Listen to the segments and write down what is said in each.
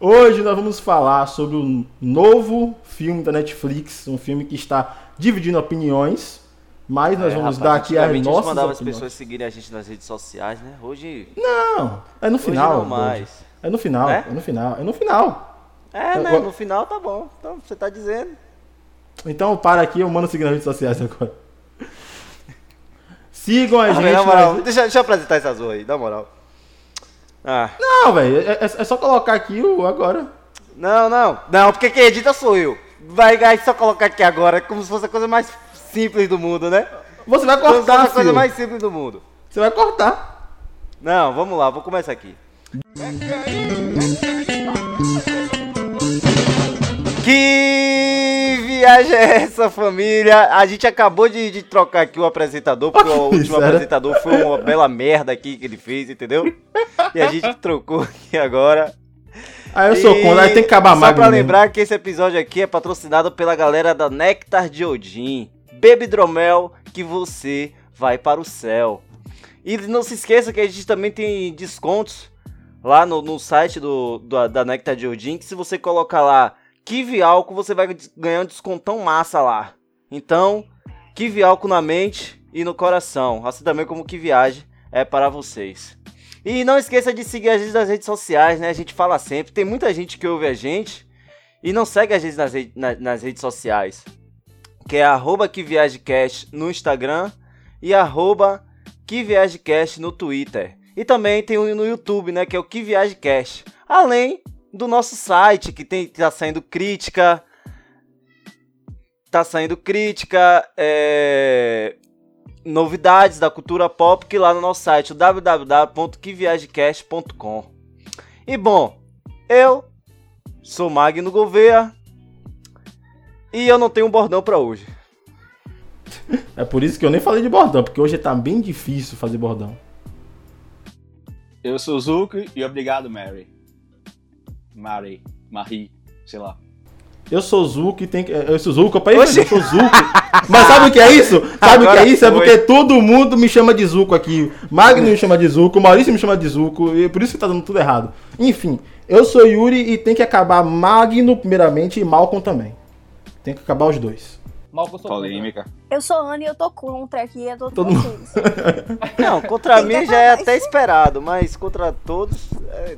Hoje nós vamos falar sobre um novo filme da Netflix, um filme que está dividindo opiniões, mas nós É, vamos rapaz, dar aqui as nossas mandava as opiniões. pessoas seguirem a gente nas redes sociais, né? Hoje, Não, é no hoje final. não mais. É no final, É? é no final, é no final. É, né? No final tá bom. Então, você tá dizendo. Então para aqui, eu mando seguir nas redes sociais agora. Sigam a Ah, gente. na moral, nas- deixa, deixa eu apresentar essa zorra aí, na moral. Ah, Não, velho, é, é- é só colocar aqui o agora. não, não. Não, porque quem edita sou eu. Vai vai só colocar aqui agora, como se fosse a coisa mais simples do mundo, né? Você vai Como se fosse cortar, a coisa mais simples do mundo. Você vai cortar. Não, vamos lá, vou começar aqui. Que viagem é essa, família? A gente acabou de, de trocar aqui o apresentador, porque o último Sério? apresentador foi uma bela merda aqui que ele fez, entendeu? E a gente trocou aqui agora. Aí eu sou E contra, aí tem que acabar Só mais. pra lembrar que esse episódio aqui é patrocinado pela galera da Nectar de Odin. Bebe hidromel que você vai para o céu. E não se esqueça que a gente também tem descontos lá no, no site do, do- da Nectar de Odin, que se você colocar lá Kiwi Álcool, você vai ganhar um descontão massa lá. Então, Kiwi Álcool na mente e no coração, assim também como que viagem é para vocês. E não esqueça de seguir a gente nas redes sociais, né? A gente fala sempre. Tem muita gente que ouve a gente e não segue a gente nas, re- na- nas redes sociais. Que é arroba que no Instagram e arroba que no Twitter. E também tem o no YouTube, né? Que é o que. Além do nosso site, que tem, tá saindo crítica. Tá saindo crítica, é, novidades da cultura pop que lá no nosso site, o www.queviagecast.com. E bom, eu sou Magno Gouveia e eu não tenho um bordão pra hoje. É por isso que eu nem falei de bordão, porque hoje tá bem difícil fazer bordão. Eu sou o Zuko e obrigado, Mary. Mary, Marie, sei lá. Eu sou Zuko e tem que. Eu sou Zuko, Oxi. eu sou Zuko. Mas sabe o que é isso? Sabe o que Agora é isso? É foi. porque todo mundo me chama de Zuko aqui. Magno me chama de Zuko, Maurício me chama de Zuko, e por isso que tá dando tudo errado. Enfim, eu sou Yuri e tem que acabar Magno primeiramente e Malcolm também. Tem que acabar os dois. Mal que eu sou. Polêmica. Eu sou Ana e eu tô contra aqui, eu tô Todo mundo-. Não, contra mim já é até esperado, mas contra todos. é-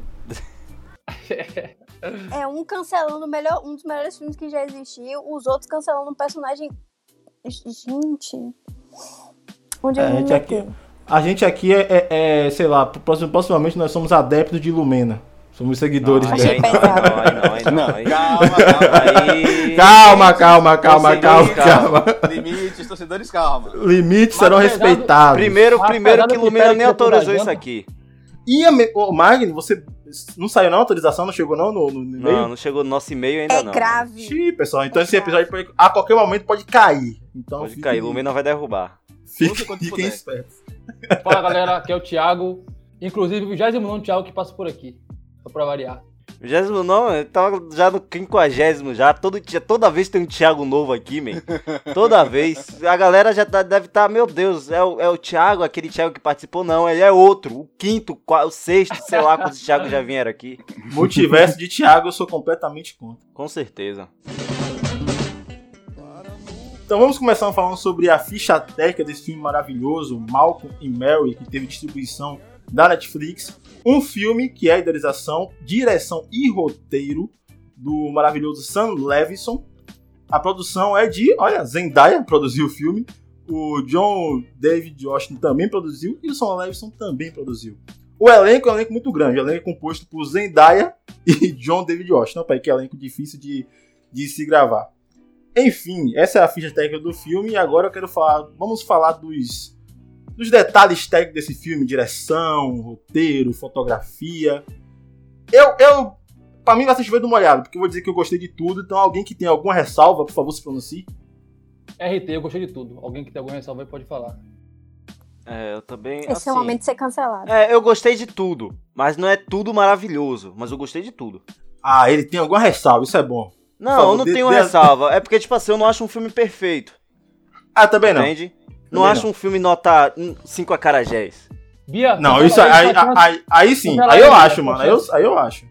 É um cancelando o melhor, um dos melhores filmes que já existiu, os outros cancelando um personagem. Gente. Onde É, a gente aqui, a gente aqui é, é- é, sei lá, próximo- proximamente nós somos adeptos de Lumena. Somos seguidores Não, dela. não, não, não, calma, calma. aí- Calma, calma, calma, calma, calma. Limites, torcedores, calma. Limites Mas serão respeitados. Primeiro, primeiro que Lumena nem autorizou isso aqui. E a me... Magno, você não saiu não autorização? Não chegou não no, no e-mail? Não, não chegou no nosso e-mail ainda É não. grave. Xiii, pessoal, então esse episódio pode- a qualquer momento pode cair. Então Pode cair, Lumena vai derrubar. Fiquem, espertos. Fala galera, aqui é o Thiago. Inclusive o 29 Thiago que passa por aqui. Só pra variar. Vigésimo não, eu tava já no quinquagésimo já. Todo, toda vez tem um Thiago novo aqui, man. Toda vez. A galera já tá- deve estar, meu Deus, é o, é o Thiago, aquele Thiago que participou? Não, ele é outro. O quinto, o sexto, sei lá quantos Thiago já vieram aqui. Multiverso de Thiago, eu sou completamente contra. Com certeza. Então vamos começar falando sobre a ficha técnica desse filme maravilhoso, Malcolm e Mary, que teve distribuição da Netflix. Um filme que é a idealização, direção e roteiro do maravilhoso Sam Levinson. A produção é de, olha, Zendaya produziu o filme. O John David Washington também produziu e o Sam Levinson também produziu. O elenco é um elenco muito grande. O elenco é composto por Zendaya e John David Washington. Pai, que é um elenco difícil de, de se gravar. Enfim, essa é a ficha técnica do filme e agora eu quero falar, vamos falar dos dos detalhes técnicos desse filme, direção, roteiro, fotografia. Eu eu para mim vai ser chover molhado, porque eu vou dizer que eu gostei de tudo, então alguém que tem alguma ressalva, por favor, se pronuncie. RT, eu gostei de tudo. Alguém que tem alguma ressalva aí pode falar. É, eu também. Esse assim, é o momento de ser cancelado. É, eu gostei de tudo. Mas não é tudo maravilhoso. Mas eu gostei de tudo. Ah, ele tem alguma ressalva, isso é bom. Não, favor, eu não dê- tenho dê- ressalva. É porque, tipo assim, eu não acho um filme perfeito. Ah, também não. Entende? Não Também acho não. um filme nota 5 acarajés. Bia, Não, isso ele, aí, só chama- aí, aí sim, cancela aí eu acho, só mano. Aí eu, aí eu acho.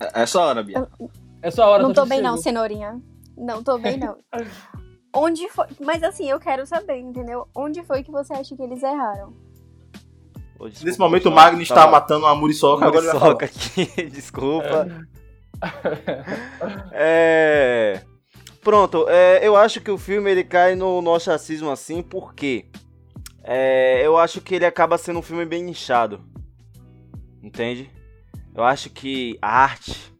É essa hora, Bia. Essa hora Não só tô bem, não, cenourinha. Não tô bem, não. Onde foi. Mas assim, eu quero saber, entendeu? Onde foi que você acha que eles erraram? Desculpa, Nesse momento o Magni está tava- matando uma muriçoca, agora. Muriçoca aqui, desculpa. É... Pronto, é, eu acho que o filme ele cai no, no ostracismo assim, porque é, eu acho que ele acaba sendo um filme bem inchado. Entende? Eu acho que a arte,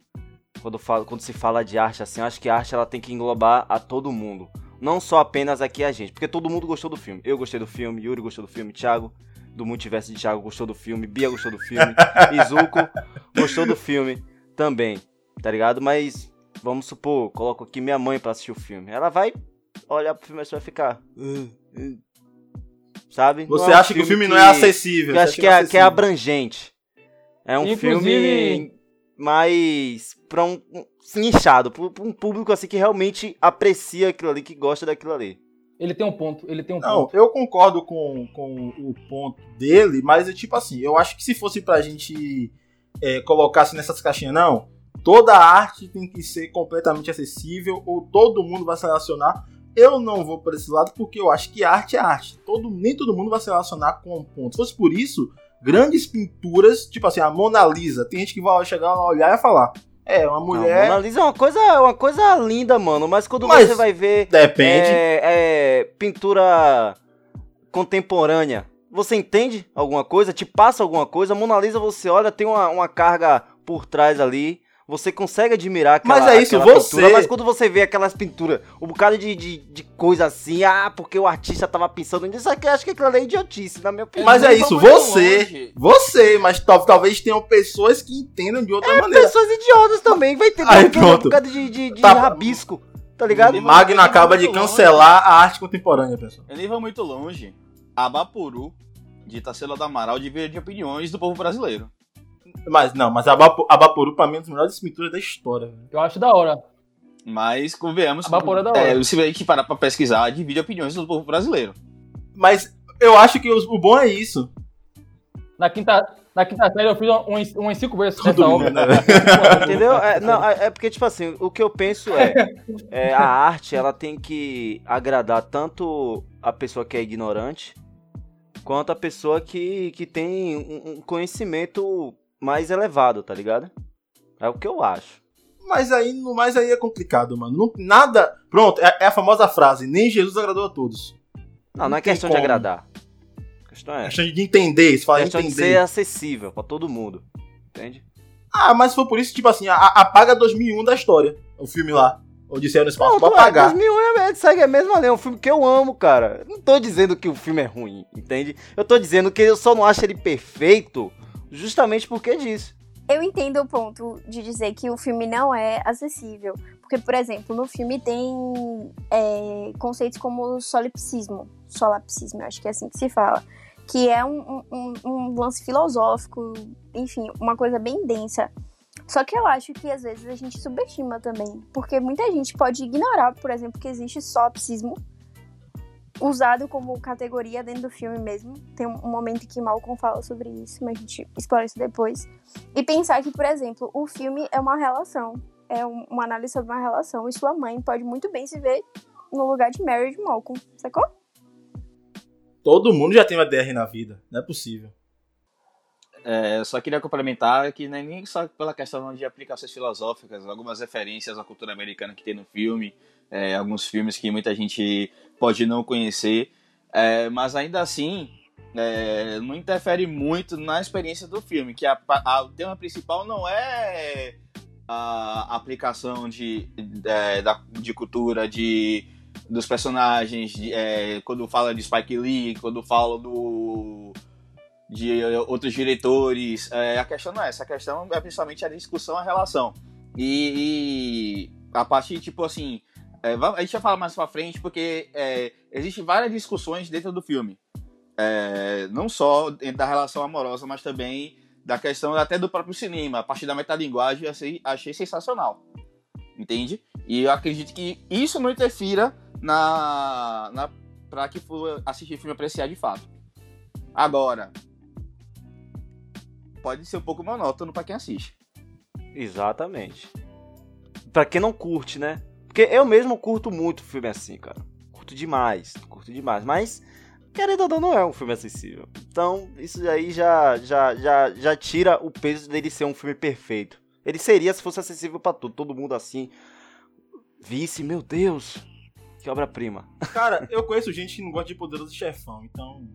quando, falo, quando se fala de arte assim, eu acho que a arte ela tem que englobar a todo mundo. Não só apenas aqui a gente, porque todo mundo gostou do filme. Eu gostei do filme, Yuri gostou do filme, Thiago do Multiverso de Thiago gostou do filme, Bia gostou do filme, Izuko gostou do filme também, tá ligado? Mas vamos supor, coloco aqui minha mãe pra assistir o filme. Ela vai olhar pro filme e vai ficar. "Uh, uh", Sabe? Você é um acha que o filme não é acessível? que eu acho que não é, que é abrangente. É um Inclusive- filme mais pra um, um nichado, pra pra um público assim que realmente aprecia aquilo ali, que gosta daquilo ali. Ele tem um ponto, ele tem um Não, ponto. eu concordo com, com o ponto dele, mas é tipo assim, eu acho que se fosse pra gente é, colocar assim nessas caixinhas, não, toda arte tem que ser completamente acessível, ou todo mundo vai se relacionar. Eu não vou por esse lado porque eu acho que arte é arte. Todo, nem todo mundo vai se relacionar com um ponto. Se fosse por isso, grandes pinturas, tipo assim, a Mona Lisa, tem gente que vai chegar lá, olhar e falar, é, uma mulher. Mona Lisa é uma coisa, é uma coisa linda, mano, mas quando Mas você vai ver Depende. é, é, pintura contemporânea, você entende alguma coisa? Te passa alguma coisa? Mona Lisa, você olha, tem uma, uma carga por trás ali. Você consegue admirar aquela, Mas é isso, você- pintura, mas quando você vê aquelas pinturas, um bocado de, de, de coisa assim, ah, porque o artista tava pensando nisso, aqui, acho que aquilo ali é idiotice, na minha opinião. Mas é isso, você, longe. você, mas tal- talvez tenham pessoas que entendam de outra maneira. Pessoas idiotas também, vai ter Aí, um bocado de, de, de Tá. rabisco, tá ligado? Magno acaba de cancelar a arte contemporânea, pessoal. Eu nem vou muito longe. Abapuru, de Tarsila do Amaral, divide de opiniões do povo brasileiro. Mas não, mas a Abaporu pra mim é uma das melhores pinturas da história. Eu acho da hora. Mas, convenhamos, Abapuru é da hora. é, se a gente parar pra pesquisar, divide opiniões do povo brasileiro. Mas eu acho que os- o bom é isso. Na quinta, na quinta série eu fiz umas, umas cinco vezes essa Todo obra. mundo, né? Entendeu? É, não, é, é porque, tipo assim, o que eu penso é, é, a arte, ela tem que agradar tanto a pessoa que é ignorante, quanto a pessoa que, que tem um, um conhecimento mais elevado, tá ligado? É o que eu acho. Mas aí, mas aí é complicado, mano. Não- nada. Pronto, é, é a famosa frase: nem Jesus agradou a todos. Não, não é tem questão de como. agradar. A questão é, É questão de entender, se fala questão de entender. ser acessível pra todo mundo. Entende? Ah, mas for por isso, tipo assim, a- a- apaga 2001 da história. O filme lá. Odisseia no espaço. Pronto, Pode é, apagar. 2001 é, segue a mesma linha, é um filme que eu amo, cara. Não tô dizendo que o filme é ruim, entende? Eu tô dizendo que eu só não acho ele perfeito justamente porque disso. Eu entendo o ponto de dizer que o filme não é acessível. Porque, por exemplo, no filme tem é, conceitos como solipsismo. Solipsismo, eu acho que é assim que se fala. Que é um, um- um lance filosófico, enfim, uma coisa bem densa. Só que eu acho que às vezes a gente subestima também. Porque muita gente pode ignorar, por exemplo, que existe solipsismo usado como categoria dentro do filme mesmo. Tem um momento que Malcolm fala sobre isso, mas a gente explora isso depois. E pensar que, por exemplo, o filme é uma relação. É um- uma análise sobre uma relação. E sua mãe pode muito bem se ver no lugar de Mary de Malcolm. Sacou? Todo mundo já tem uma DR na vida. Não é possível. É, eu só queria complementar que não é nem só pela questão de aplicações filosóficas, algumas referências à cultura americana que tem no filme, é, alguns filmes que muita gente pode não conhecer, é, mas ainda assim é, não interfere muito na experiência do filme, que a, a- o tema principal não é a aplicação de, é, da, de cultura, de, dos personagens, de, é, quando fala de Spike Lee, quando fala do de outros diretores. É, a questão não é essa, a questão é principalmente a discussão, a relação. E, e a partir, tipo assim, é, a gente vai falar mais pra frente, porque é, existem várias discussões dentro do filme. É, não só da relação amorosa, mas também da questão até do próprio cinema. A partir da metalinguagem, achei, achei sensacional. Entende? E eu acredito que isso não interfira na, na para que for assistir filme apreciar de fato. Agora, pode ser um pouco monótono pra quem assiste. Exatamente. Pra quem não curte, né? Porque eu mesmo curto muito filme assim, cara. Curto demais, curto demais. Mas, querendo ou não, não é um filme acessível. Então, isso aí já, já, já, já tira o peso dele ser um filme perfeito. Ele seria se fosse acessível pra todo, todo mundo assim. Visse, meu Deus, que obra-prima. Cara, eu conheço gente que não gosta de Poderoso Chefão, então.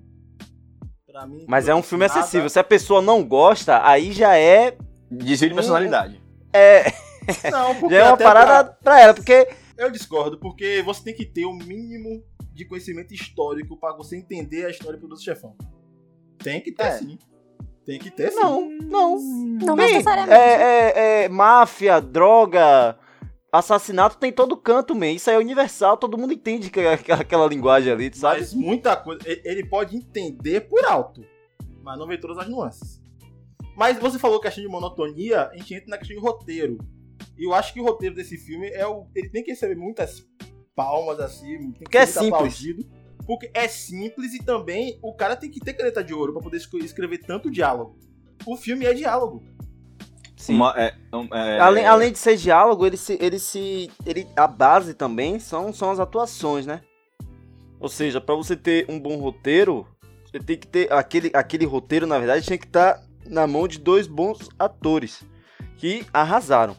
Pra mim. Mas é um filme nada- acessível. Se a pessoa não gosta, aí já é. Desvio de personalidade. É, Não, porque já é uma até parada pra ela, porque. pra- Eu discordo, porque você tem que ter o mínimo de conhecimento histórico pra você entender a história do Poderoso Chefão. Tem que ter, É. sim. Tem que ter, sim. Não, não. Não necessariamente. É, é, é, máfia, droga, assassinato tem todo canto, man. Isso aí é universal, todo mundo entende que é aquela, aquela linguagem ali, tu sabe? Mas muita coisa. Ele pode entender por alto, mas não vê todas as nuances. Mas você falou questão de monotonia, a gente entra na questão de roteiro. E eu acho que o roteiro desse filme é o. Ele tem que receber muitas palmas, assim, tem que Porque é simples. aplaudido. Porque é simples e também o cara tem que ter caneta de ouro pra poder escre- escrever tanto diálogo. O filme é diálogo. Sim. Uma- é, um, é, Além, além de ser diálogo, ele se, ele se, ele, a base também são, são as atuações, né? Ou seja, pra você ter um bom roteiro, você tem que ter aquele, aquele roteiro, na verdade, tinha que estar na mão de dois bons atores que arrasaram.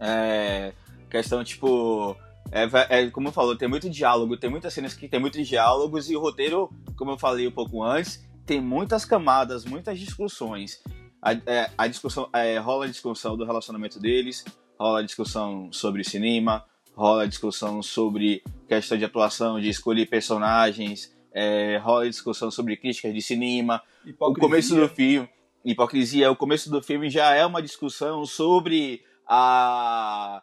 É, questão, tipo. É, é, como eu falou, tem muito diálogo, tem muitas cenas que tem muitos diálogos e o roteiro, como eu falei um pouco antes, tem muitas camadas, muitas discussões. A, é, a discussão é, rola a discussão do relacionamento deles, rola a discussão sobre cinema, rola a discussão sobre questão de atuação, de escolher personagens, é, rola a discussão sobre críticas de cinema, o começo do filme, hipocrisia, o começo do filme já é uma discussão sobre a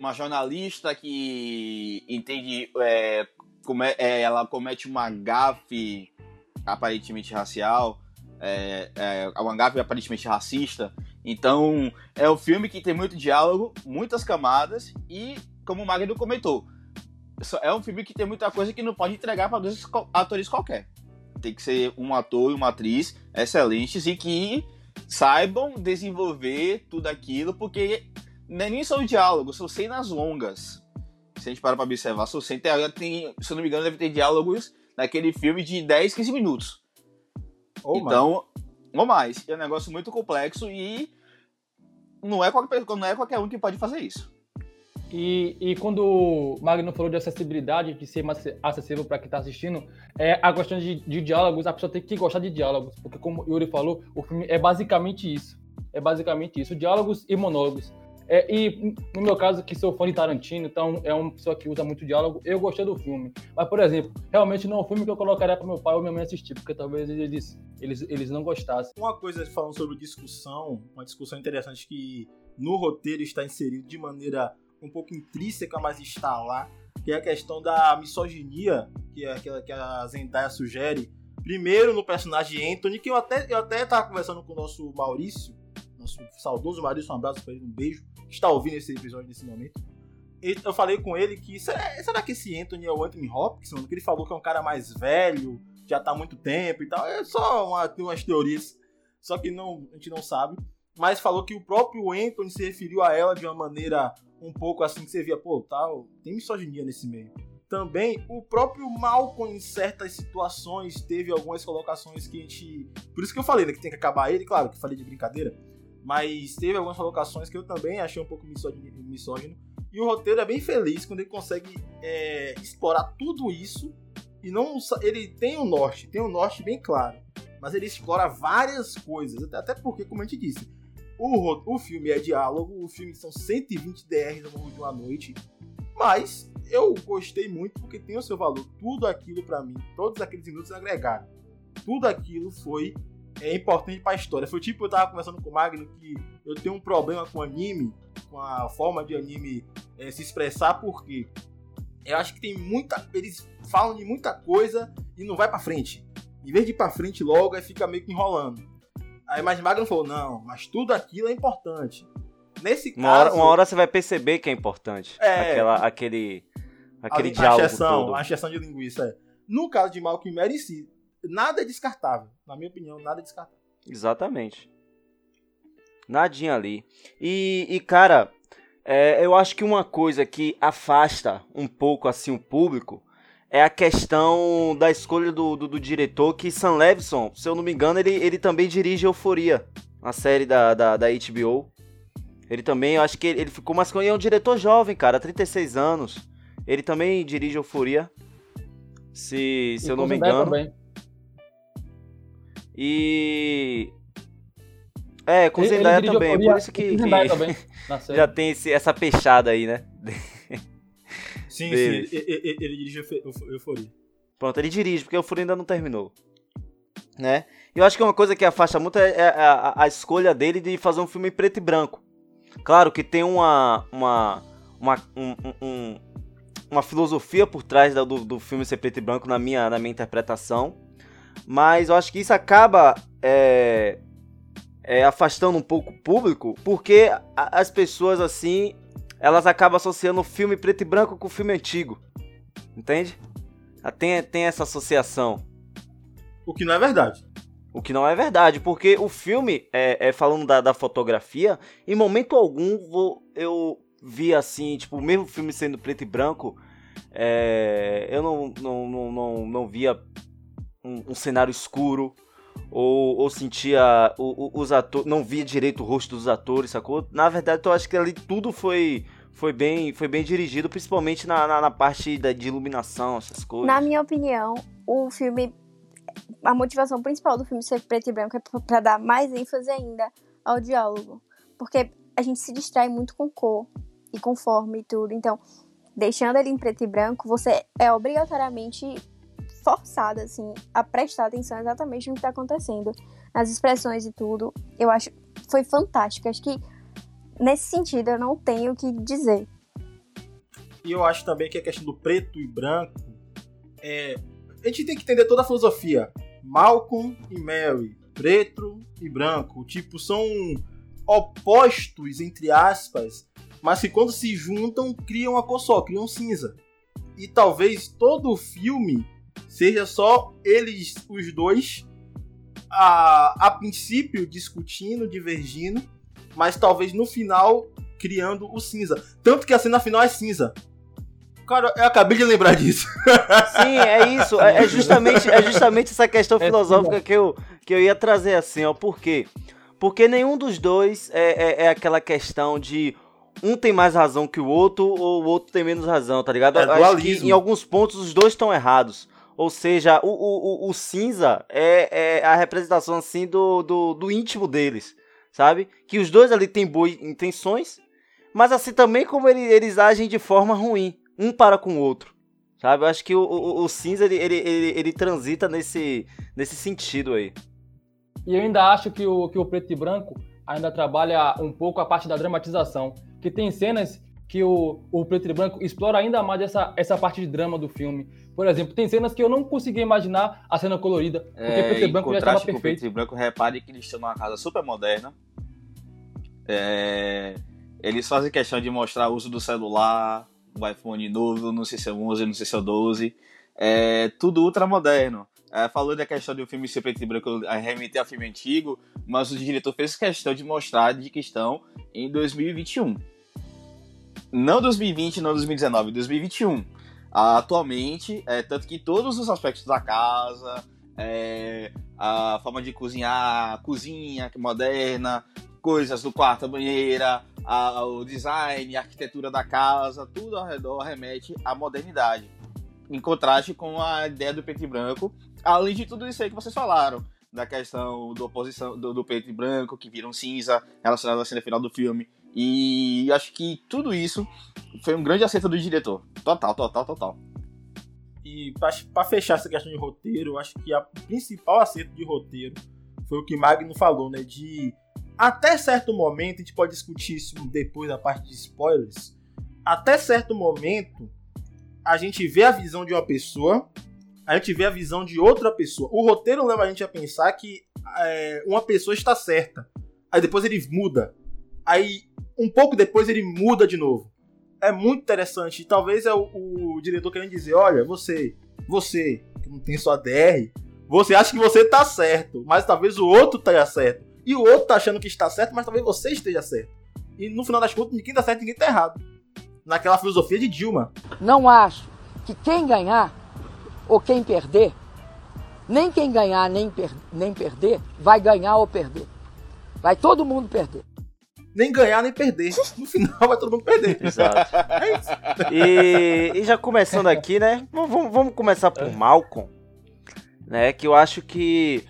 uma jornalista que entende é, come- é, ela comete uma gafe aparentemente racial, é, é, uma gafe aparentemente racista. Então é um filme que tem muito diálogo, muitas camadas e, como o Magno comentou, é um filme que tem muita coisa que não pode entregar para dois atores qualquer. Tem que ser um ator e uma atriz excelentes e que saibam desenvolver tudo aquilo, porque não é nem só o diálogo, são cenas longas. Se a gente parar pra observar, são cenas, tem, tem- se eu não me engano, deve ter diálogos naquele filme de 10, 15 minutos. Ou mais. então, ou mais. É um negócio muito complexo e não é qualquer, não é qualquer um que pode fazer isso. E, e quando o Magno falou de acessibilidade, de ser mais acessível para quem está assistindo, é a questão de, de diálogos, a pessoa tem que gostar de diálogos, porque como o Yuri falou, o filme é basicamente isso. É basicamente isso, diálogos e monólogos. É, e no meu caso, que sou fã de Tarantino, então é uma pessoa que usa muito diálogo, eu gostei do filme. Mas, por exemplo, realmente não é um filme que eu colocaria para meu pai ou minha mãe assistir, porque talvez eles, eles, eles não gostassem. Uma coisa falando sobre discussão, uma discussão interessante que no roteiro está inserido de maneira um pouco intrínseca, mas está lá, que é a questão da misoginia que, é aquela que a Zendaya sugere. Primeiro no personagem Anthony, que eu até, eu até tava conversando com o nosso Maurício, nosso saudoso Maurício, um abraço para ele, um beijo, que está ouvindo esse episódio nesse momento. Eu falei com ele que será, será que esse Anthony é o Anthony Hopkins, mano? Que ele falou que é um cara mais velho, já tá há muito tempo e tal. É só uma, umas teorias, só que não, a gente não sabe. Mas falou que o próprio Anthony se referiu a ela de uma maneira um pouco assim que você via, pô, tal, tem misoginia nesse meio. Também o próprio Malcolm em certas situações teve algumas colocações que a gente, por isso que eu falei, né, que tem que acabar ele, claro, que falei de brincadeira, mas teve algumas colocações que eu também achei um pouco misógino. misógino. E o roteiro é bem feliz quando ele consegue é, explorar tudo isso e não ele tem o norte, tem o norte bem claro, mas ele explora várias coisas, até porque, como a gente disse, o, o filme é diálogo, o filme são 120 DRs ao longo de uma noite, mas eu gostei muito porque tem o seu valor. Tudo aquilo pra mim, todos aqueles minutos agregaram. Tudo aquilo foi é, importante pra história. Foi tipo, eu tava conversando com o Magno que eu tenho um problema com anime, com a forma de anime é, se expressar, porque eu acho que tem muita. Eles falam de muita coisa e não vai pra frente. Em vez de ir pra frente logo, aí fica meio que enrolando. Aí mais Magno falou, não, mas tudo aquilo é importante. Nesse caso. Uma hora, uma hora você vai perceber que é importante. É. Aquela, aquele aquele a, diálogo a exceção, todo. a exceção de linguiça. É. No caso de Malcolm em si, nada é descartável. Na minha opinião, nada é descartável. Exatamente. Nadinha ali. E, e cara, é, eu acho que uma coisa que afasta um pouco assim o público é a questão da escolha do, do, do, diretor, que Sam Levinson, se eu não me engano, ele, ele também dirige Euforia, a série da, da, da HBO. Ele também, eu acho que ele, ele ficou mais... Ele é um diretor jovem, cara, 36 anos. Ele também dirige Euforia, se, se eu não me engano. Também. E... É, com Zendaya também, Euforia, por isso que, que também, já tem esse, essa peixada aí, né? Sim, sim, ele, ele dirige Euforia. Pronto, ele dirige, porque Euforia ainda não terminou. Né? E eu acho que uma coisa que afasta muito é, é a, a, escolha dele de fazer um filme preto e branco. Claro que tem uma, uma, uma, um, um, uma filosofia por trás do, do filme ser preto e branco na minha, na minha interpretação. Mas eu acho que isso acaba é, é, afastando um pouco o público, porque as pessoas assim elas acabam associando o filme preto e branco com o filme antigo. Entende? Tem, tem essa associação. O que não é verdade. O que não é verdade, porque o filme, é, é falando da, da, fotografia, em momento algum vou, eu vi assim, tipo, o mesmo filme sendo preto e branco, é, eu não, não, não, não, não via um, um cenário escuro, ou, ou sentia o, o, os atores, não via direito o rosto dos atores, sacou? Na verdade, eu acho que ali tudo foi foi bem, foi bem dirigido, principalmente na, na, na parte da, de iluminação, essas coisas. Na minha opinião, o filme. A motivação principal do filme ser preto e branco é para dar mais ênfase ainda ao diálogo. Porque a gente se distrai muito com cor e com forma e tudo. Então, deixando ele em preto e branco, você é obrigatoriamente forçada, assim, a prestar atenção exatamente no que está acontecendo, nas expressões e tudo. Eu acho foi fantástico. Acho que nesse sentido eu não tenho o que dizer. E eu acho também que a questão do preto e branco é. A gente tem que entender toda a filosofia. Malcolm e Mary, preto e branco, tipo, são opostos, entre aspas, mas que quando se juntam criam a cor só, criam cinza. E talvez todo o filme seja só eles, os dois, a, a princípio discutindo, divergindo, mas talvez no final criando o cinza. Tanto que a cena final é cinza. Cara, eu acabei de lembrar disso. Sim, é isso. É, é justamente, é justamente essa questão é filosófica que eu, que eu ia trazer assim, ó. Por quê? Porque nenhum dos dois é, é, é aquela questão de um tem mais razão que o outro ou o outro tem menos razão, tá ligado? É Acho que em alguns pontos os dois estão errados. Ou seja, o, o, o, cinza é, é, a representação assim do, do, do, íntimo deles, sabe? Que os dois ali têm boas intenções, mas assim também como ele, eles agem de forma ruim, um para com o outro, sabe? Eu acho que o, o, o cinza ele, ele, ele, ele, transita nesse, nesse sentido aí. E eu ainda acho que o, que o preto e branco ainda trabalha um pouco a parte da dramatização, que tem cenas que o, o preto e branco explora ainda mais essa, essa parte de drama do filme. Por exemplo, tem cenas que eu não conseguia imaginar a cena colorida, porque é, preto e branco já estava perfeito. preto e branco, repare que eles estão numa casa super moderna. É, eles fazem questão de mostrar o uso do celular, o iPhone novo, não sei se é 11, não sei se é 12. É tudo ultra moderno. É, falou da questão do filme ser preto e branco, remeter a filme antigo, mas o diretor fez questão de mostrar de que estão em 2021 não 2020, não 2019, 2021. Atualmente, é, tanto que todos os aspectos da casa, é, a forma de cozinhar, cozinha moderna, coisas do quarto, a banheira, a, o design, a arquitetura da casa, tudo ao redor remete à modernidade. Em contraste com a ideia do preto e branco, além de tudo isso aí que vocês falaram, da questão do oposição do, do preto e branco que viram cinza relacionado à cena final do filme e acho que tudo isso foi um grande acerto do diretor. Total, total, total. E para fechar essa questão de roteiro, acho que o principal acerto de roteiro foi o que Magno falou, né? De até certo momento, a gente pode discutir isso depois da parte de spoilers. Até certo momento, a gente vê a visão de uma pessoa, a gente vê a visão de outra pessoa. O roteiro leva a gente a pensar que é, uma pessoa está certa. Aí depois ele muda. Aí um pouco depois ele muda de novo. É muito interessante. E talvez é o, o diretor querendo dizer: olha, você, você, que não tem sua DR, você acha que você tá certo, mas talvez o outro tá certo. E o outro tá achando que está certo, mas talvez você esteja certo. E no final das contas, ninguém tá certo, ninguém tá errado. Naquela filosofia de Dilma. Não acho que quem ganhar ou quem perder, nem quem ganhar nem, per nem perder, vai ganhar ou perder. Vai todo mundo perder. Nem ganhar nem perder. No final vai todo mundo perder. Exato. É isso. E, e já começando aqui, né? Vamos, vamos começar por Malcolm, né? Que eu acho que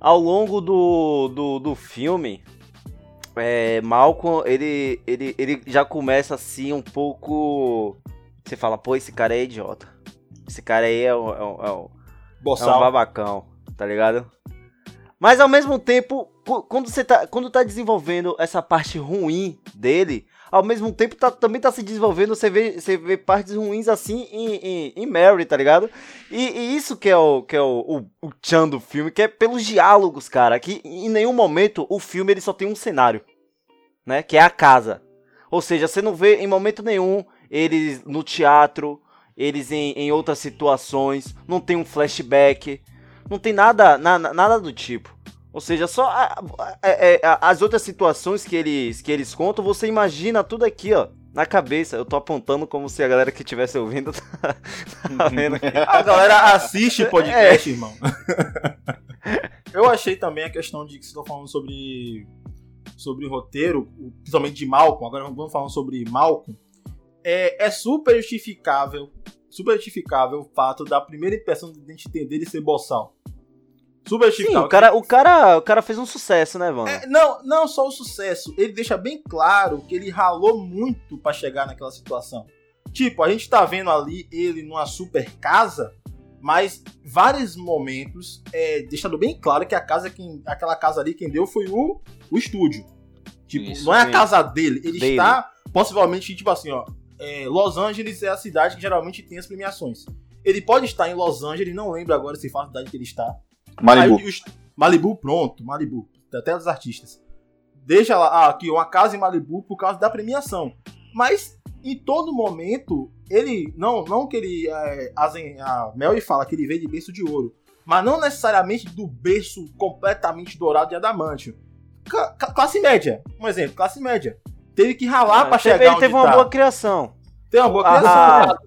ao longo do, do, do filme, é, Malcolm, ele, ele, ele já começa assim um pouco. Você fala, pô, esse cara é idiota. Esse cara aí é um, é um, é um- é um babacão, tá ligado? Mas ao mesmo tempo, qu- quando você tá, quando tá desenvolvendo essa parte ruim dele, ao mesmo tempo tá- também tá se desenvolvendo, você vê, você vê partes ruins assim em, em, em Mary, tá ligado? E, e isso que é, o, que é o, o, o tchan do filme, que é pelos diálogos, cara, que em nenhum momento o filme ele só tem um cenário, né? Que é a casa. Ou seja, você não vê em momento nenhum eles no teatro, eles em, em outras situações, não tem um flashback, não tem nada, na- na- nada do tipo. Ou seja, só a- a- é- é- a- as outras situações que eles, que eles contam, você imagina tudo aqui, ó, na cabeça. Eu tô apontando como se a galera que estivesse ouvindo tá, tá vendo aqui. A galera assiste podcast, irmão. Eu achei também a questão de que vocês estão falando sobre sobre roteiro, principalmente de Malcolm, agora vamos falando sobre Malcolm, é, é super justificável, super justificável o fato da primeira impressão de a gente entender ele ser boçal. Super Sim, o cara, o, cara, o cara fez um sucesso, né, Vano? É, não, não só o sucesso, ele deixa bem claro que ele ralou muito pra chegar naquela situação. Tipo, a gente tá vendo ali ele numa super casa, mas vários momentos é, deixando bem claro que a casa quem, aquela casa ali quem deu foi o, o estúdio. Tipo, Isso, não é a casa dele, ele Dele. está possivelmente tipo assim, ó, é, Los Angeles é a cidade que geralmente tem as premiações. Ele pode estar em Los Angeles, não lembro agora se fala a cidade que ele está. Malibu. Aí, os- Malibu, pronto, Malibu. Até os artistas. Deixa lá, ah, aqui, uma casa em Malibu por causa da premiação. Mas, em todo momento, ele. Não, não que ele. É, a Mel fala que ele veio de berço de ouro. Mas não necessariamente do berço completamente dourado de ca- classe média. Um exemplo, classe média. Teve que ralar pra Ah, Teve- chegar ele onde teve uma tá. boa criação. Tem uma boa A- criação. a-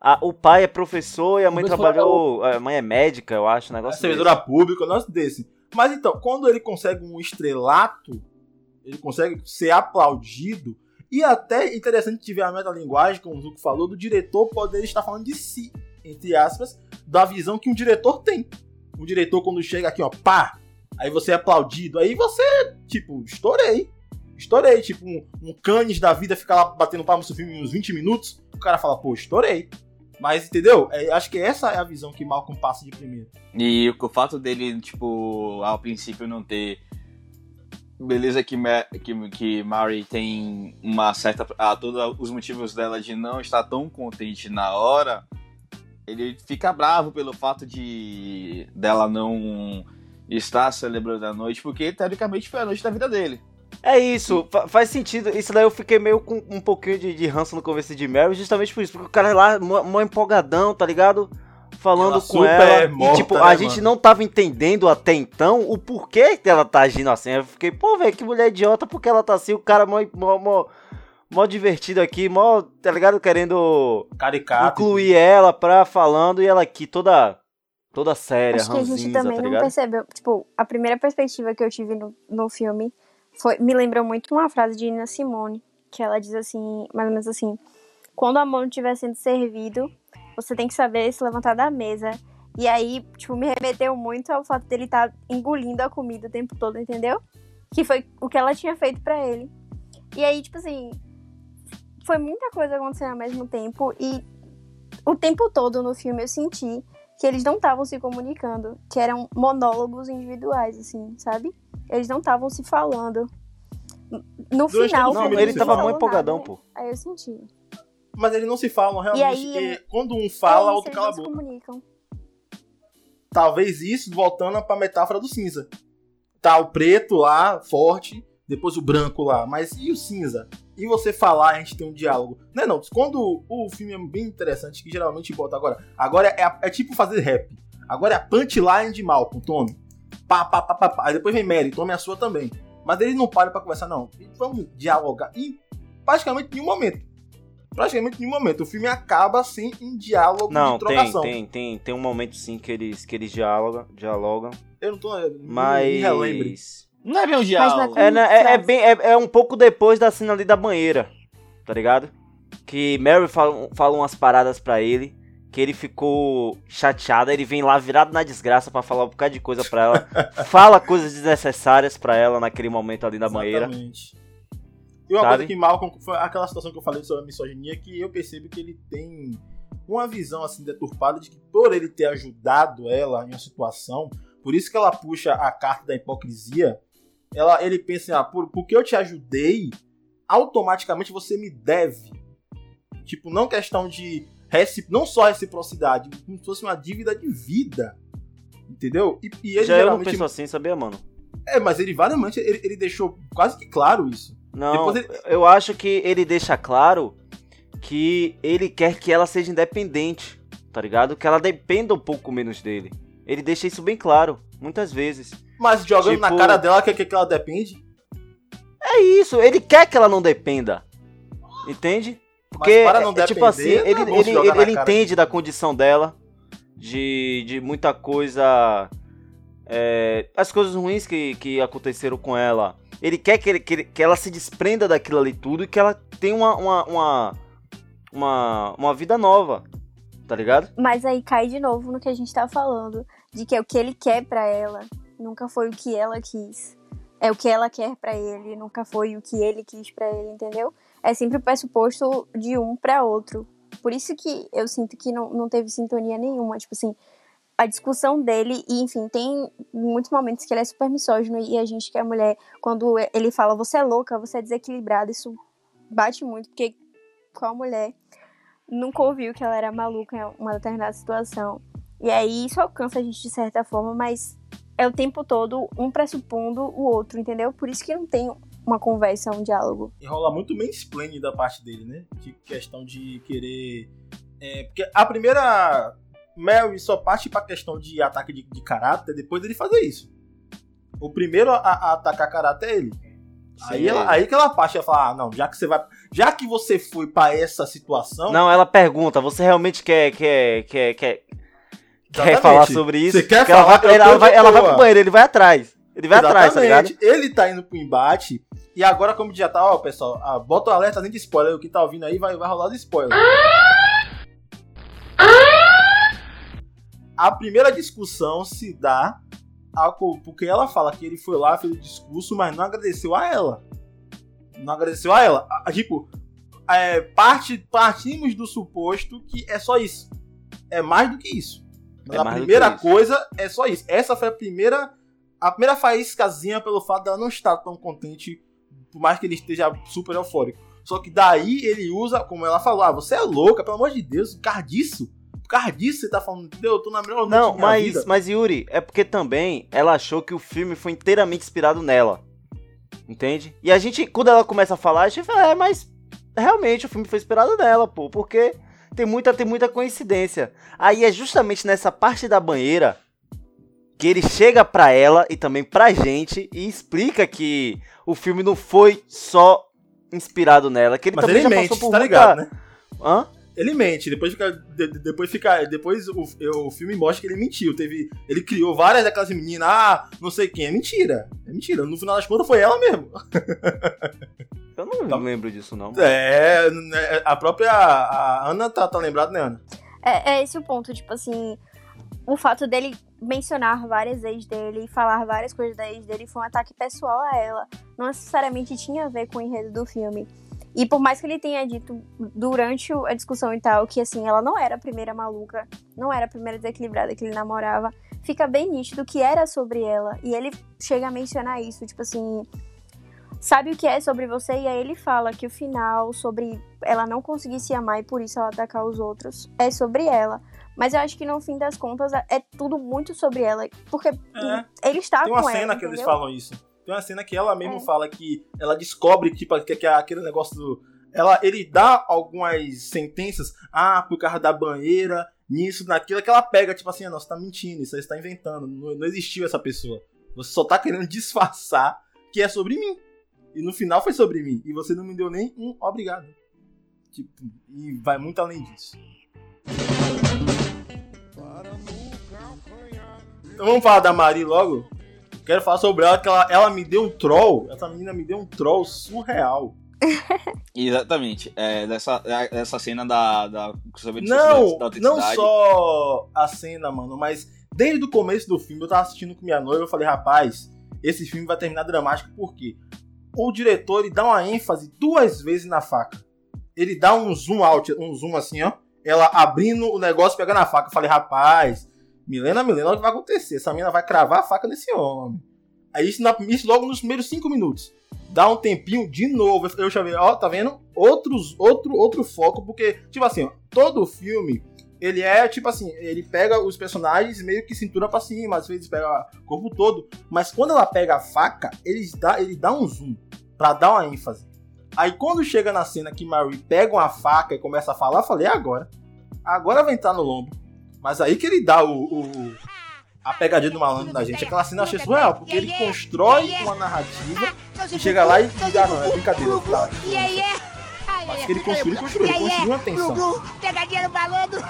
a- o pai é professor e a mãe trabalhou. A mãe é médica, eu acho, um É negócio desse. servidora pública, um negócio desse. Mas então, quando ele consegue um estrelato, ele consegue ser aplaudido, e até interessante tiver a metalinguagem, como o Zuko falou, do diretor poder estar falando de si, entre aspas, da visão que um diretor tem. Um diretor, quando chega aqui, ó, pá, aí você é aplaudido, aí você, tipo, estourei. Estourei, tipo, um, um canes da vida fica lá batendo palma no seu filme uns 20 minutos, o cara fala, pô, estourei. Mas, entendeu? É, acho que essa é a visão que Malcolm passa de primeiro. E o fato dele, tipo, ao princípio não ter. Beleza que, Ma que, que Mary tem uma certa. Ah, todos os motivos dela de não estar tão contente na hora. Ele fica bravo pelo fato de dela não estar celebrando a noite, porque teoricamente foi a noite da vida dele. É isso, fa- faz sentido. Isso daí eu fiquei meio com um pouquinho de, de ranço no começo de Mary, justamente por isso. Porque o cara lá, mó mó empolgadão, tá ligado? Falando Ela com super ela. morta, e tipo, né, a gente mano? não tava entendendo até então o porquê que ela tá agindo assim. Eu fiquei, pô, velho, que mulher idiota, porque ela tá assim, o cara mó, mó, mó, mó divertido aqui, mó, tá ligado? Querendo Caricato. incluir ela pra falando e ela aqui toda. Toda séria, Acho que a gente ranzinza, também tá não percebeu. Tipo, a primeira perspectiva que eu tive no, no filme foi, me lembrou muito uma frase de Nina Simone, que ela diz assim, mais ou menos assim: quando a mão estiver sendo servido, você tem que saber se levantar da mesa. E aí, tipo, me remeteu muito ao fato dele estar engolindo a comida o tempo todo, entendeu? Que foi o que ela tinha feito pra ele. E aí, tipo assim, foi muita coisa acontecendo ao mesmo tempo e o tempo todo no filme eu senti que eles não estavam se comunicando, que eram monólogos individuais, assim, sabe? Eles não estavam se falando. No Durante final, Não, ele tava muito empolgadão, nada, pô. Aí eu senti. Mas eles não se falam realmente. aí, quando um fala, é o outro cala a não se boca. comunicam. Talvez isso voltando pra metáfora do cinza. Tá o preto lá, forte, depois o branco lá. Mas e o cinza? E você falar, a gente tem um diálogo. Não é não. Quando o filme é bem interessante, que geralmente bota agora. Agora é, é tipo fazer rap. Agora é a punchline de Malcolm, Tome. Pá, pá, pá, pá, pá. Aí depois vem Mary, tome a sua também. Mas eles não param pra conversar, não. Vamos dialogar. E praticamente nenhum momento. Praticamente nenhum momento. O filme acaba assim em diálogo Não, de tem, trocação. tem, tem, tem um momento sim que eles, que eles dialogam, dialogam Eu não tô. Me mas. relembre. Não é bem um Mas diálogo. É, né, é, é bem, é, é um pouco depois da cena ali da banheira, tá ligado? Que Mary fala, fala umas paradas pra ele, que ele ficou chateado, ele vem lá virado na desgraça pra falar um bocado de coisa pra ela, fala coisas desnecessárias pra ela naquele momento ali na banheira. Exatamente. E uma Sabe? coisa que Malcolm, foi aquela situação que eu falei sobre a misoginia, que eu percebo que ele tem uma visão assim deturpada de que por ele ter ajudado ela em uma situação, por isso que ela puxa a carta da hipocrisia, ela, ele pensa, ah, por, porque eu te ajudei, automaticamente você me deve. Tipo, não questão de não só reciprocidade, como se fosse uma dívida de vida. Entendeu? E, e ele Já eu não geralmente penso assim, sabia, mano? é, mas ele variamente ele, ele deixou quase que claro isso. Não, ele- eu acho que ele deixa claro que ele quer que ela seja independente, tá ligado? Que ela dependa um pouco menos dele. Ele deixa isso bem claro, muitas vezes. Mas jogando Tipo- na cara dela que, que, que ela depende. É isso, ele quer que ela não dependa. Entende? Porque para não é, tipo depender, assim, não é ele, ele, ele, ele entende da condição dela, de, de muita coisa. é, as coisas ruins que, que aconteceram com ela. Ele quer que, ele- que, ele- que ela se desprenda daquilo ali tudo e que ela tenha uma, uma, uma, uma, uma vida nova. Tá ligado? Mas aí cai de novo no que a gente tá falando, de que é o que ele quer pra ela, nunca foi o que ela quis. É o que ela quer pra ele, nunca foi o que ele quis pra ele, entendeu? É sempre o pressuposto de um pra outro. Por isso que eu sinto que não, não teve sintonia nenhuma, tipo assim, a discussão dele, e enfim, tem muitos momentos que ele é super misógino e a gente que é mulher, quando ele fala você é louca, você é desequilibrada, isso bate muito, porque qual mulher nunca ouviu que ela era maluca em uma determinada situação. E aí isso alcança a gente de certa forma, mas é o tempo todo um pressupondo o outro, entendeu? Por isso que não tem uma conversa, um diálogo. E rola muito mansplaining da parte dele, né? De questão de querer. É, porque a primeira. Mary só parte pra questão de ataque de, de caráter depois dele fazer isso. O primeiro a, a atacar caráter é ele. Aí, ela, aí que ela parte e fala: ah, não, já que você vai. Já que você foi pra essa situação. Não, ela pergunta, você realmente quer, quer, quer, quer, quer Exatamente. falar sobre isso? Você quer Porque ela falar, vai, ela, vai, ela vai pro banheiro, ele vai atrás. Ele vai atrás, tá ligado? Exatamente. Ele tá indo pro embate. E agora, como já tá, ó, pessoal, ah, bota o alerta de spoiler. O que tá ouvindo aí vai, vai rolar de spoiler. A primeira discussão se dá a co- porque ela fala que ele foi lá, fez o discurso, mas não agradeceu a ela. Não agradeceu a ela. A- tipo, é, parte, partimos do suposto que é só isso. É mais do que isso. Mas É a primeira coisa é só isso. Essa foi a primeira a primeira faíscazinha pelo fato dela não estar tão contente, por mais que ele esteja super eufórico. Só que daí ele usa, como ela falou, ah, você é louca, pelo amor de Deus, por causa disso. Por causa disso você tá falando, entendeu? Eu tô na melhor Não, mas, vida. mas Yuri, é porque também ela achou que o filme foi inteiramente inspirado nela. Entende? E a gente, quando ela começa a falar, a gente fala, é, mas realmente o filme foi inspirado nela, pô, porque tem muita, tem muita coincidência. Aí é justamente nessa parte da banheira que ele chega pra ela e também pra gente e explica que o filme não foi só inspirado nela, que ele Mas também ele já mente, passou por tá muita... ligado, né? Hã? Ele mente, depois fica. de- de- depois fica. Depois o, o filme mostra que ele mentiu. Teve. Ele criou várias daquelas meninas, ah, não sei quem. É mentira. É mentira. No final das contas foi ela mesmo. Eu não Tá. lembro disso não. É, né, a própria. A Ana tá, tá lembrada, né, Ana? É, é esse o ponto, tipo assim, o fato dele mencionar várias ex dele e falar várias coisas da ex dele foi um ataque pessoal a ela. Não necessariamente tinha a ver com o enredo do filme. E por mais que ele tenha dito durante a discussão e tal que assim, ela não era a primeira maluca, não era a primeira desequilibrada que ele namorava, fica bem nítido que era sobre ela. E ele chega a mencionar isso, tipo assim, sabe o que é sobre você? E aí ele fala que o final sobre ela não conseguir se amar e por isso ela atacar os outros é sobre ela. Mas eu acho que no fim das contas é tudo muito sobre ela. Porque É. ele está Tem uma com cena ela. que eles falam isso. Tem uma cena que ela mesmo É. fala que ela descobre tipo, que, que é aquele negócio do. Ela, ele dá algumas sentenças, ah, por causa da banheira, nisso, naquilo, que ela pega, tipo assim, ah, não, você tá mentindo, isso aí você tá inventando, não, não existiu essa pessoa. Você só tá querendo disfarçar que é sobre mim. E no final foi sobre mim. E você não me deu nem um obrigado. Tipo, e vai muito além disso. Então vamos falar da Mari logo. Quero falar sobre ela, que ela, ela me deu um troll. Essa menina me deu um troll surreal. Exatamente. É, dessa, é, dessa cena da. da Não, da não só a cena, mano, mas desde o começo do filme, eu tava assistindo com minha noiva, eu falei, rapaz, esse filme vai terminar dramático, por quê? O diretor, ele dá uma ênfase duas vezes na faca. Ele dá um zoom out, um zoom assim, ó, ela abrindo o negócio, pegando a faca. Eu falei, rapaz, Milena, Milena, olha o que vai acontecer? Essa menina vai cravar a faca nesse homem. Aí isso, na- isso logo nos primeiros cinco minutos. Dá um tempinho de novo. Eu- Eu chamei, ó, tá vendo? Outros, outro, outro foco, porque, tipo assim, ó, todo filme, ele é, tipo assim, ele pega os personagens meio que cintura pra cima, às vezes pega o corpo todo, mas quando ela pega a faca, ele dá, ele dá um zoom pra dar uma ênfase. Aí quando chega na cena que Marie pega uma faca e começa a falar, eu falei, "É agora. Agora vai entrar no lombo. Mas aí que ele dá o, o- a pegadinha do malandro da gente. Aquela cena eu achei surreal, porque ele constrói uma narrativa e chega lá e diz, não, é brincadeira. Tá, mas que ele construiu, construiu, construiu uma tensão. Pegadinha no malandro.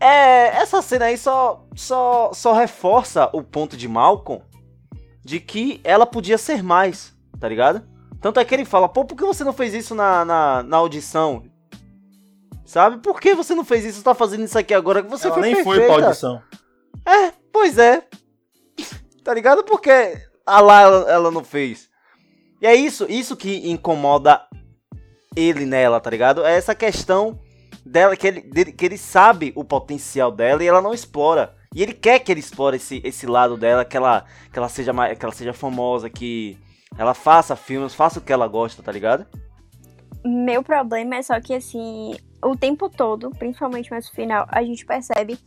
É, essa cena aí só, só, só reforça o ponto de Malcolm de que ela podia ser mais, tá ligado? Tanto é que ele fala, pô, por que você não fez isso na, na, na audição? Sabe? Por que você não fez isso? Você tá fazendo isso aqui agora que você Ela foi nem perfeita. foi pra audição. É, pois é. tá ligado? Porque a lá ela, ela não fez. E é isso, isso que incomoda ele nela, tá ligado? É essa questão dela que ele, dele- que ele sabe o potencial dela e ela não explora. E ele quer que ele explore esse, esse lado dela, que ela, que ela seja mais, que ela seja famosa, que ela faça filmes, faça o que ela gosta, tá ligado? Meu problema é só que, assim, o tempo todo, principalmente mais no final, a gente percebe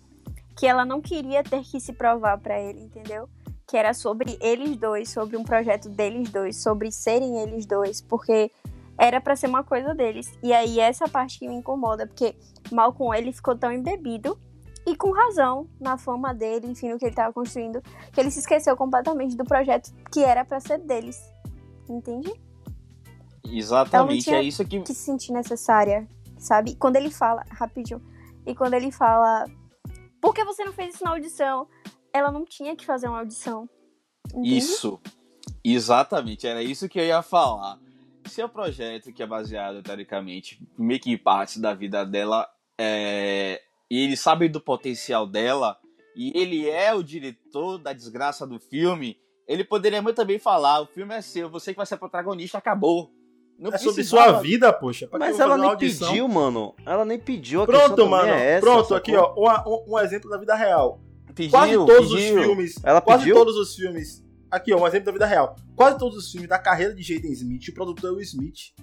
que ela não queria ter que se provar pra ele, entendeu? Que era sobre eles dois, sobre um projeto deles dois, sobre serem eles dois, porque era pra ser uma coisa deles. E aí essa parte que me incomoda, porque Malcolm ele ficou tão embebido e com razão na fama dele, enfim, no que ele tava construindo, que ele se esqueceu completamente do projeto que era pra ser deles. Entende? Exatamente, tinha é isso que. que se sentir necessária, sabe? E Quando ele fala, rapidinho, e quando ele fala, por que você não fez isso na audição? Ela não tinha que fazer uma audição. entende? Isso. Exatamente, era isso que eu ia falar. Se é um projeto que é baseado, teoricamente, meio que em partes da vida dela, é... e ele sabe do potencial dela, e ele é o diretor da desgraça do filme, ele poderia muito bem falar: o filme é seu, você que vai ser protagonista, acabou. Não É sobre sua vida, poxa. Mas eu ela nem audição? pediu, mano. Ela nem pediu. A Pronto, mano. é essa, Pronto, sacou? aqui, ó. um, um exemplo da vida real. Pediu, quase todos pediu. os filmes. Ela quase pediu? todos os filmes. Aqui, ó, um exemplo da vida real. Quase todos os filmes da carreira de Jaden Smith, o produtor é o Smith.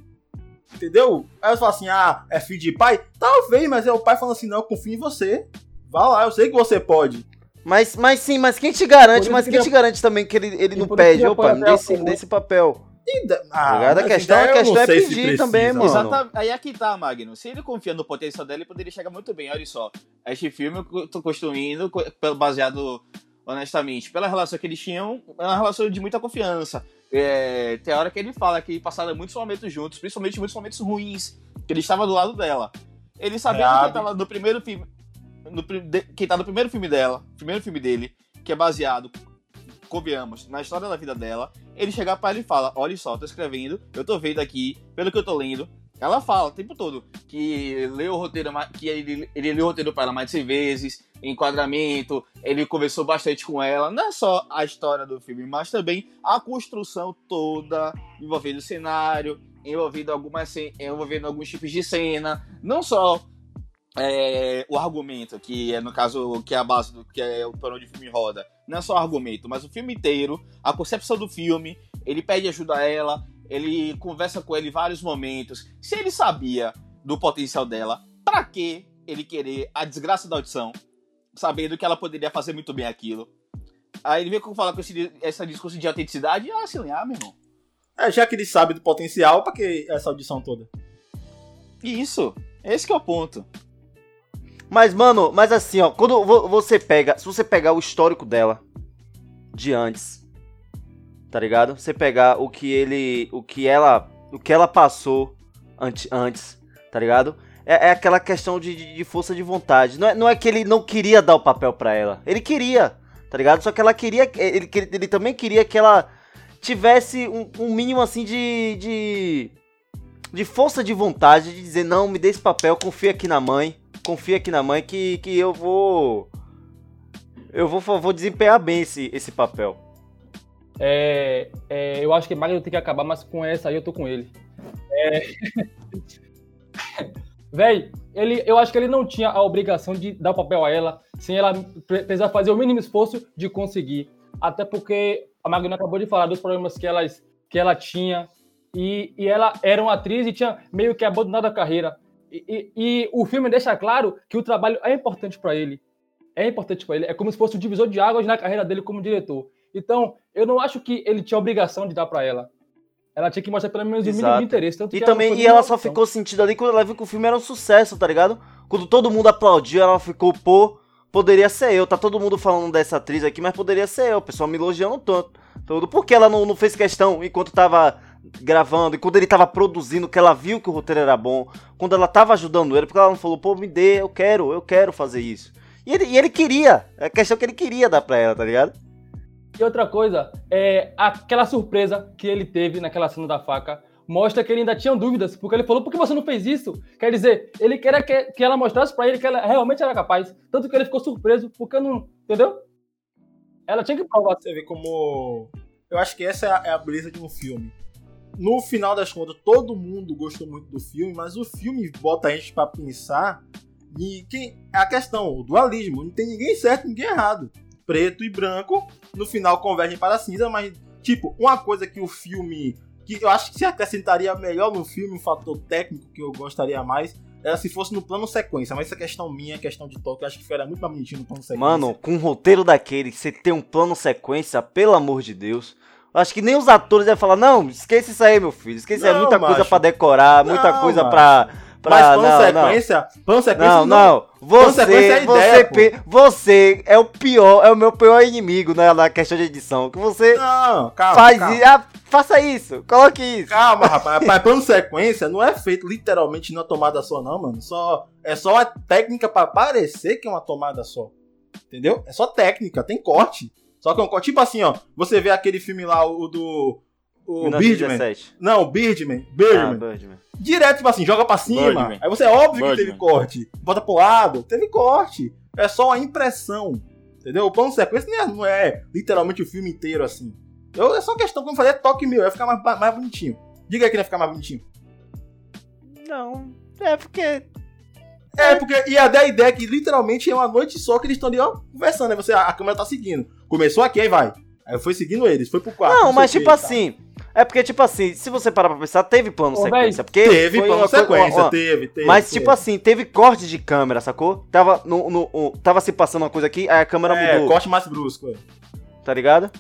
Entendeu? Aí você fala assim: ah, é filho de pai? Talvez, mas é o pai falando assim: não, eu confio em você. Vá lá, eu sei que você pode. Mas, mas sim, mas quem te garante, mas que quem te garante também que ele, ele não que pede, ele opa, me apoia dê a esse, favor. dê esse papel. Da- ah, ligado? A questão- a questão não é sei se pedir também, mano. Aí aqui tá, Magno. Se ele confia no potencial dela, ele poderia chegar muito bem. Olha só, este filme eu tô construindo baseado, honestamente, pela relação que eles tinham, é uma relação de muita confiança. É, tem hora que ele fala que passaram muitos momentos juntos, principalmente muitos momentos ruins, que ele estava do lado dela. Ele sabendo que Sabe. ele tava no primeiro filme, no, de- que tá no primeiro filme dela, primeiro filme dele, que é baseado, convenhamos, na história da vida dela, ele chegar pra ela e fala: Olha só, tô escrevendo, eu tô vendo aqui, pelo que eu tô lendo. Ela fala o tempo todo que leu o roteiro, que ele, ele leu o roteiro para ela mais de 100 vezes, enquadramento, ele conversou bastante com ela. Não é só a história do filme, mas também a construção toda, envolvendo o cenário, envolvendo, algumas, envolvendo alguns tipos de cena. Não só é, o argumento, que é no caso, que é a base do que é o por onde o filme roda. Não é só o argumento, mas o filme inteiro, a concepção do filme, ele pede ajuda a ela, ele conversa com ele em vários momentos. Se ele sabia do potencial dela, pra que ele querer a desgraça da audição, sabendo que ela poderia fazer muito bem aquilo? Aí ele veio com falar com esse, essa discurso de autenticidade, ah, assim, ah, meu irmão. É, já que ele sabe do potencial, pra que essa audição toda? Isso, esse que é o ponto. Mas, mano, mas assim, ó, quando vo- você pega, se você pegar o histórico dela, de antes. Tá ligado? Você pegar o que ele. O que ela. O que ela passou ante, antes, tá ligado? É, é aquela questão de, de, de força de vontade. Não é, não é que ele não queria dar o papel pra ela. Ele queria, tá ligado? Só que ela queria. Ele, ele também queria que ela tivesse um, um mínimo assim de, de. de força de vontade de dizer, não, me dê esse papel, confia aqui na mãe. Confia aqui na mãe que, que eu vou. Eu vou, vou desempenhar bem esse, esse papel. É, é, eu acho que Magno tem que acabar, mas com essa aí eu tô com ele. É... Véi, ele, eu acho que ele não tinha a obrigação de dar o papel a ela sem ela precisar fazer o mínimo esforço de conseguir. Até porque a Magno acabou de falar dos problemas que, elas, que ela tinha. E, e ela era uma atriz e tinha meio que abandonado a carreira. E, e, e o filme deixa claro que o trabalho é importante para ele. É importante para ele. É como se fosse o divisor de águas na carreira dele como diretor. Então, eu não acho que ele tinha obrigação de dar para ela. Ela tinha que mostrar pelo menos o mínimo de interesse. e também, e ela só ficou sentindo ali quando ela viu que o filme era um sucesso, tá ligado? Quando todo mundo aplaudiu, ela ficou, pô, poderia ser eu. Tá todo mundo falando dessa atriz aqui, mas poderia ser eu. O pessoal me elogiando tanto. Tudo. Por que ela não, não fez questão enquanto tava gravando, e quando ele tava produzindo, que ela viu que o roteiro era bom, quando ela tava ajudando ele, porque ela não falou, pô, me dê, eu quero, eu quero fazer isso. E ele, e ele queria, é a questão que ele queria dar pra ela, tá ligado? E outra coisa, é aquela surpresa que ele teve naquela cena da faca mostra que ele ainda tinha dúvidas, porque ele falou, por que você não fez isso? Quer dizer, ele queria que, que ela mostrasse para ele que ela realmente era capaz. Tanto que ele ficou surpreso, porque não. Entendeu? Ela tinha que provar. Você vê como. Eu acho que essa é a, é a beleza de um filme. No final das contas, todo mundo gostou muito do filme, mas o filme bota a gente pra pensar e quem é a questão, o dualismo. Não tem ninguém certo, ninguém errado. Preto e branco, no final convergem para cinza, mas, tipo, uma coisa que o filme. que eu acho que se acrescentaria melhor no filme, um fator técnico que eu gostaria mais, era se fosse no plano sequência. Mas essa questão minha, questão de toque, eu acho que ficaria muito mais bonitinho no plano sequência. Mano, com um roteiro daquele, você ter um plano sequência, pelo amor de Deus. Acho que nem os atores iam falar, não, esqueça isso aí, meu filho. Esqueça, é muita macho. coisa para decorar, muita não, coisa para Pra, Mas plano não, sequência, não. não, não. não. Você, é você, ideia, você é o pior, é o meu pior inimigo na, na questão de edição. Que você não, calma, faz calma. Ah, faça isso, coloque isso. Calma, rapaz. rapaz plano sequência não é feito literalmente na tomada só, não, mano. Só, é só a técnica para parecer que é uma tomada só. Entendeu? É só técnica, tem corte. Só que é um. Tipo assim, ó. Você vê aquele filme lá, o do. O Birdman. Não, Birdman. Birdman. Ah, Birdman direto, tipo assim, joga pra cima. Birdman. Aí você é óbvio Birdman. que teve corte. Bota pro lado, teve corte. É só a impressão. Entendeu? O plano de sequência não é, não é literalmente o filme inteiro assim. Eu, é só questão, eu falei, é toque meu, vai ficar mais, mais bonitinho. Diga aí que vai ficar mais bonitinho. Não, é porque. É, porque. E a, a ideia é que literalmente é uma noite só que eles estão ali, ó, conversando, né? Você, a, a câmera tá seguindo. Começou aqui, aí vai. Aí foi seguindo eles, foi pro quarto. Não, não mas tipo assim. Tá. É porque, tipo assim, se você parar pra pensar, teve plano Ô, sequência. Porque teve plano sequência, uma, teve, teve. Mas, teve. tipo assim, teve corte de câmera, sacou? Tava, no, no, no, tava se passando uma coisa aqui, aí a câmera é, mudou. corte mais brusco, é. Tá ligado?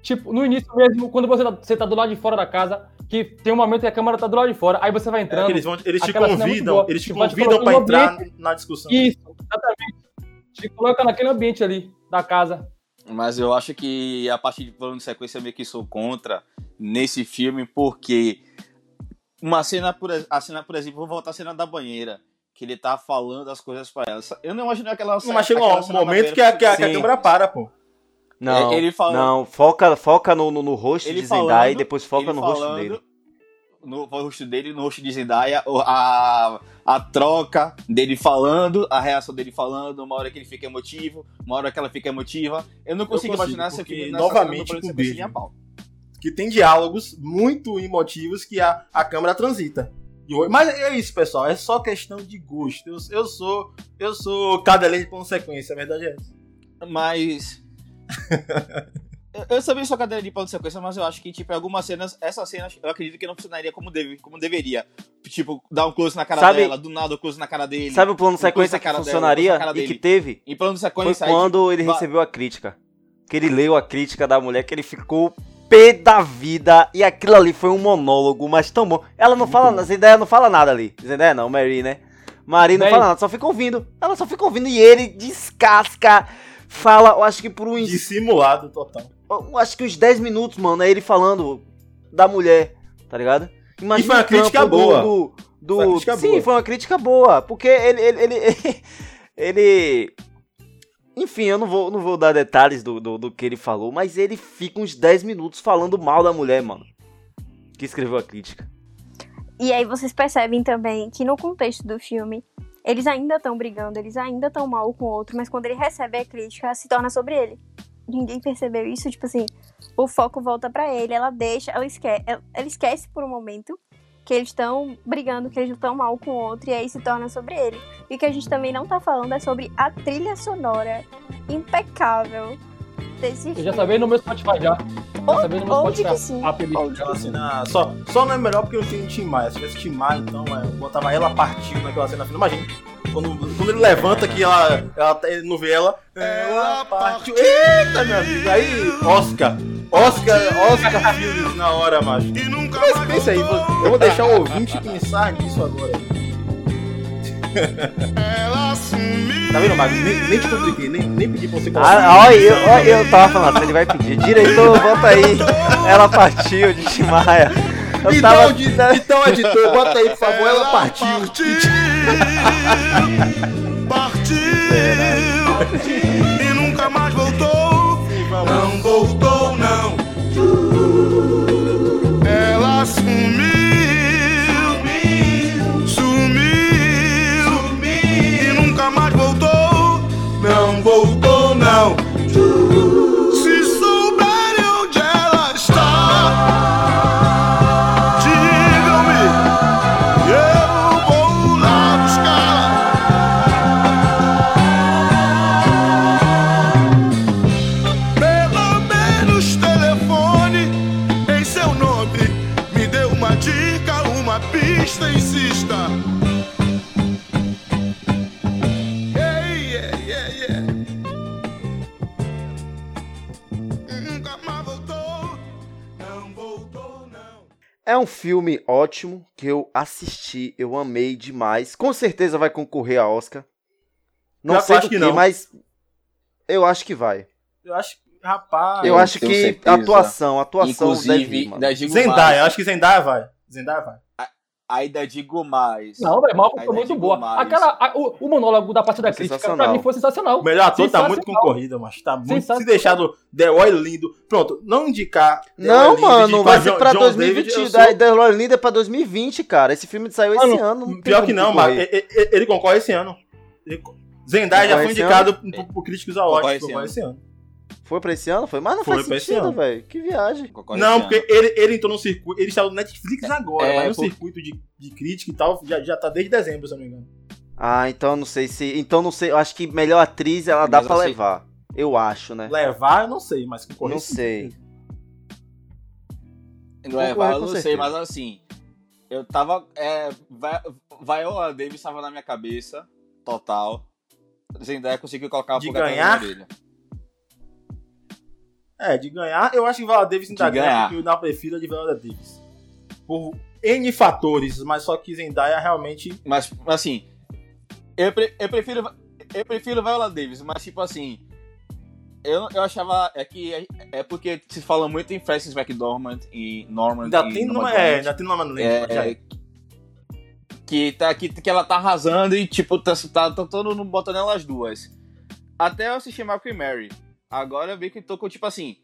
Tipo, no início mesmo, quando você tá, você tá do lado de fora da casa, que tem um momento que a câmera tá do lado de fora, aí você vai entrando. É, eles, vão, eles te é convidam, é eles te convidam pra entrar ambiente, na discussão. Isso, exatamente. Te coloca naquele ambiente ali da casa. Mas eu acho que a parte de plano de sequência meio que sou contra nesse filme, porque uma cena, por, a cena, por exemplo, vou voltar à cena da banheira, que ele tá falando as coisas pra ela. Eu não imagino aquela cena. Mas chega um momento que a, que, a, que a câmera para, pô. Não, é, ele fala, não, foca, foca no, no, no rosto de Zendaya e depois foca no falando, rosto dele no rosto dele, no rosto de Zendaya, a, a troca dele falando, a reação dele falando, uma hora que ele fica emotivo, uma hora que ela fica emotiva. Eu não consigo, eu consigo imaginar esse filme novamente com o pau. Que tem diálogos muito emotivos que a, a câmera transita. Mas é isso, pessoal. É só questão de gosto. Eu, eu sou eu sou cadelinha de consequência, a verdade é essa. Mas Eu também sou cadeira de plano de sequência, mas eu acho que, tipo, em algumas cenas, essas cenas eu acredito que não funcionaria como, deve, como deveria. Tipo, dar um close na cara sabe, dela, do nada um close na cara dele. Sabe o plano de sequência que funcionaria dela, e que teve? Em plano de sequência... Foi quando aí, ele recebeu a crítica. Que ele leu a crítica da mulher, que ele ficou pé da vida. E aquilo ali foi um monólogo, mas tão bom. Ela não Muito fala, bom. Zendaya não fala nada ali. Zendaya não, Mary, né? Mari não fala nada, só fica ouvindo. Ela só fica ouvindo e ele descasca, fala, eu acho que por um... Dissimulado total acho que uns 10 minutos, mano, é ele falando da mulher, tá ligado? E foi uma o crítica boa. Do, do, Foi uma crítica sim, boa. foi uma crítica boa. Porque ele. ele, ele, ele- enfim, eu não vou, não vou dar detalhes do, do, do que ele falou, mas ele fica uns 10 minutos falando mal da mulher, mano. Que escreveu a crítica. E aí vocês percebem também que no contexto do filme, eles ainda estão brigando, eles ainda estão mal com o outro, mas quando ele recebe a crítica, se torna sobre ele. Ninguém percebeu isso, tipo assim, o foco volta pra ele, ela deixa, ela esquece, ela, ela esquece por um momento que eles estão brigando, que eles estão mal com o outro, e aí se torna sobre ele. E o que a gente também não tá falando é sobre a trilha sonora impecável desse Eu já sabia no meu Spotify já. Já sabia no meu Onde Spotify. que sim? a playlist. Onde Aquela cena. Só, só não é melhor porque eu tenho Tim Maia. Se tivesse Tim Maia, então é, eu botava ela partindo naquela cena final. Imagina. Quando, quando ele levanta que ela, ela, ele não vê ela. Ela partiu. Eita, meu amigo. Aí, Oscar. Oscar, Oscar Fields na hora, macho. Mas pensa aí, eu vou deixar o ouvinte pensar nisso agora. Tá vendo, Mago? Nem, nem te compliquei, nem, nem pedi pra você colocar. Ah, olha, eu, olha, eu tava falando, ele vai pedir. Diretor, bota aí. Ela partiu de Timaya. Eu Então, tava. di- então, editor, bota aí, por favor. Ela partiu. Partiu e nunca mais voltou. Não voltou, É um filme ótimo que eu assisti, eu amei demais. Com certeza vai concorrer a Oscar. Não eu sei acho do que que, não. mas eu acho que vai. Eu acho que, rapaz. eu eu acho que certeza. atuação, atuação deve Inclusive, ir, mano. ainda digo Zendaya, mais. acho que Zendaya vai. Zendaya vai. Ainda digo mais. Não, velho, Malcolm foi muito boa. mais. Aquela, a- o, o monólogo da parte da crítica, pra mim, foi sensacional. O melhor ator tá muito concorrido, mas tá muito. Se Sensacional. deixar do The Roy lindo. Pronto, não indicar. The Não, Roy Lindo, mano, vai ser pra John 2020. David, sou- da Lord Linda é pra 2020, cara. Esse filme saiu esse Mano, ano. não tem Pior que não, mas ele, concorre esse ano. Ele- Zendaya já foi esse indicado por, por críticos Concorre awards. esse Concorre ano. Foi pra esse ano? Foi? Mas não Foi faz pra esse sentido, ano. velho. Que viagem. Não, porque ele, ele entrou no circuito. Ele está no Netflix agora, É, mas no por- circuito de, de crítica e tal, já, já tá desde dezembro, se eu não me engano. Ah, então eu não sei se. Então não sei. Eu acho que melhor atriz ela dá Mas pra assim- levar. Eu acho, né? Levar, eu não sei, mas concorrer. Não sei. Não é, Concorre eu não sei, certeza. mas assim, eu tava. É, Vi- Viola Davis tava na minha cabeça, total. Zendaya conseguiu colocar uma De pulga ganhar? da orelha. É, de ganhar, eu acho que Viola Davis ainda De ganha, porque eu ainda prefiro a de Viola Davis. Por N fatores, mas só que Zendaya realmente. Mas, assim, eu, pre- eu prefiro. Eu prefiro Viola Davis, mas tipo assim. Eu, eu achava. É que é, é porque se fala muito em Francis McDormand e Norman. Ainda e tem numa. É, ainda tem numa já. É, que, tá, que, que ela tá arrasando e, tipo, tá, tá, tá todo mundo botando elas duas. Até eu assisti Malcolm e Mary. Agora eu vi que tô com, tipo assim,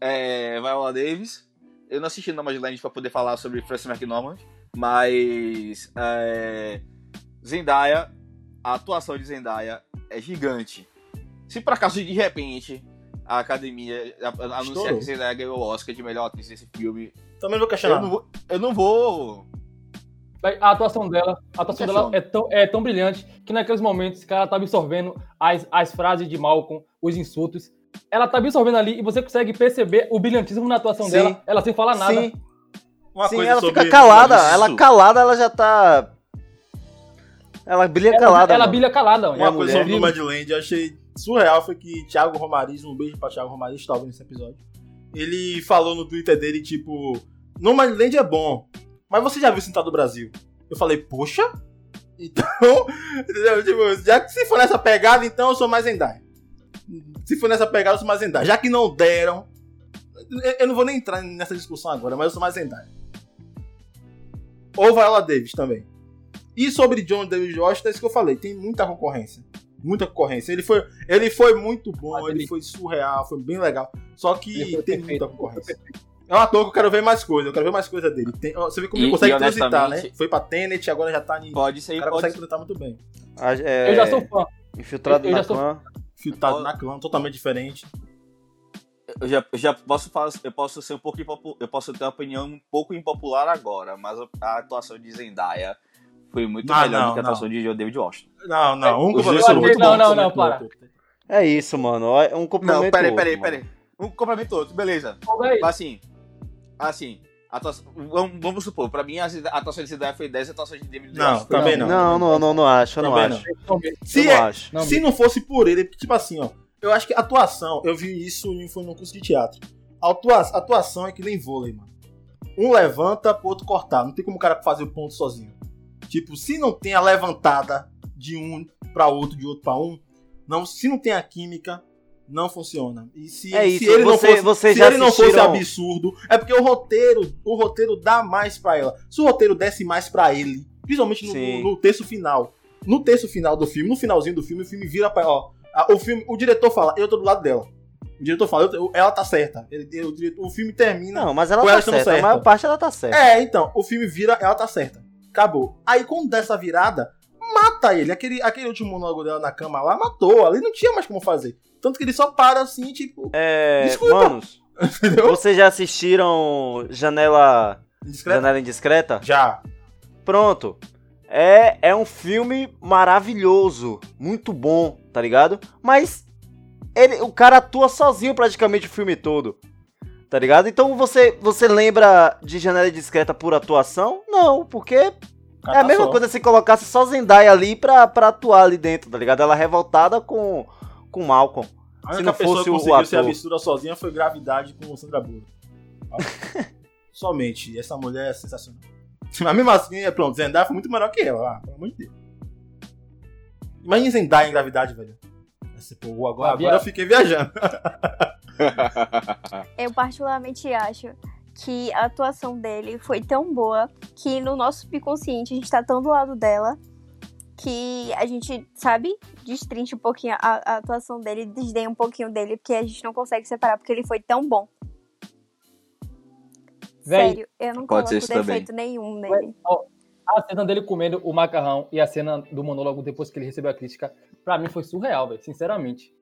é, Viola Davis. Eu não assisti Nomadland pra poder falar sobre Francis McDormand, mas é, Zendaya, a atuação de Zendaya é gigante. Se por acaso, de repente, a academia anunciar que Zendaya ganhou o Oscar de melhor atriz desse filme, Também não vou eu questionar. não vou... Eu não vou A atuação dela, a atuação dela é tão, é tão brilhante que naqueles momentos que ela tá absorvendo as, as frases de Malcolm, os insultos, ela tá absorvendo ali e você consegue perceber o brilhantismo na atuação Sim. dela, ela sem falar nada. Sim, Uma sim coisa ela sobre. fica calada. isso. Ela calada, ela já tá. Ela brilha Ela, calada. ela mano. brilha calada. Uma coisa mulher. sobre o Nomadland, eu achei surreal foi que Thiago Romariz, um beijo pra Thiago Romariz, estava nesse episódio. Ele falou no Twitter dele, tipo, Nomadland é bom, mas você já viu Sentado do Brasil? Eu falei, poxa? Então? Tipo, já que se for nessa pegada, então eu sou mais Zendaya. Se for nessa pegada, eu sou mais Zendaya. Já que não deram, eu- Eu não vou nem entrar nessa discussão agora, mas eu sou mais Zendaya. Ou Viola Davis também. E sobre John David Washington, é isso que eu falei, tem muita concorrência. Muita concorrência. Ele foi, ele foi muito bom, Mas ele foi surreal, foi bem legal. Só que tem perfeito, muita concorrência. É um ator que eu quero ver mais coisa, eu quero ver mais coisa dele. Tem- você vê como E- ele consegue transitar, né? Foi pra Tenet, agora já tá em. O Pode ser, cara pode consegue transitar muito bem. A- é, Eu já sou fã. Infiltrado eu na já sou- clã. Filtrado Ó. na clã, totalmente diferente. eu já, eu já posso falar, eu posso ser um pouco impopu- eu posso ter uma opinião um pouco impopular agora, mas a, atuação de Zendaya foi muito Ah, melhor não, do que a não. atuação de John David Washington. Não, não, um complemento outro. Não, não, não, para. É isso, mano. É um complemento. Não, peraí, peraí, peraí. Um complemento outro, beleza. Véi, Assim, assim, atuação, vamos, supor, pra mim a atuação de Zendaya foi 10 a atuação de David Não, também não. Não, não, não, não acho, eu não Também acho. Se, eu não é- acho. Se não fosse por ele, tipo assim, ó, eu acho que a atuação, eu vi isso em foi num curso de teatro. A atua- atuação é que nem vôlei, mano. Um levanta pro outro cortar. Não tem como o cara fazer o ponto sozinho. Tipo, se não tem a levantada de um pra outro, de outro pra um, não, se não tem a química, não funciona. E se, É se isso, ele não você- fosse, vocês se ele não fosse absurdo, é porque o roteiro, o roteiro dá mais pra ela. Se o roteiro desse mais pra ele, principalmente no, no, no terço final, no terço final do filme, no finalzinho do filme, o filme vira pra. Ó, a- o, filme, o diretor fala, eu tô do lado dela. O diretor fala, eu- eu- ela tá certa. Ele- ele- o, o filme termina. Não, mas ela tá estando certa. A certa. maior parte ela tá certa. É, então, o filme vira, ela tá certa. Acabou. Aí quando dessa virada, mata ele. Aquele, aquele último monólogo dela na cama lá, matou. Ali não tinha mais como fazer. Tanto que ele só para assim, tipo. É, Desculpa. manos, vocês já assistiram Janela, Indiscreto? Janela Indiscreta? Já. Pronto. É, é um filme maravilhoso, muito bom, tá ligado? Mas ele, o cara atua sozinho praticamente o filme todo. Tá ligado? Então você, você lembra de Janela Indiscreta por atuação? Não, porque É a mesma coisa se colocasse só Zendaya ali pra, pra atuar ali dentro, tá ligado? Ela revoltada com, com Malcolm. A se não fosse que o conseguiu ser ator. absurda sozinha foi Gravidade com Sandra Bullock. Somente. Essa mulher é sensacional. Mas mesmo assim, é pronto, Zendaya foi muito melhor que ela, ah, pelo amor de Deus. Imagina Zendaya em Gravidade, velho. Esse, pô, agora, agora eu fiquei viajando. Eu particularmente acho que a atuação dele foi tão boa que no nosso subconsciente a gente tá tão do lado dela que a gente, sabe, destrincha um pouquinho a, a atuação dele, desdenha um pouquinho dele, porque a gente não consegue separar, porque ele foi tão bom. Véi, Sério, eu não pode ser coloco isso também. defeito nenhum nele. a cena dele comendo o macarrão e a cena do monólogo depois que ele recebeu a crítica, pra mim foi surreal, velho, sinceramente.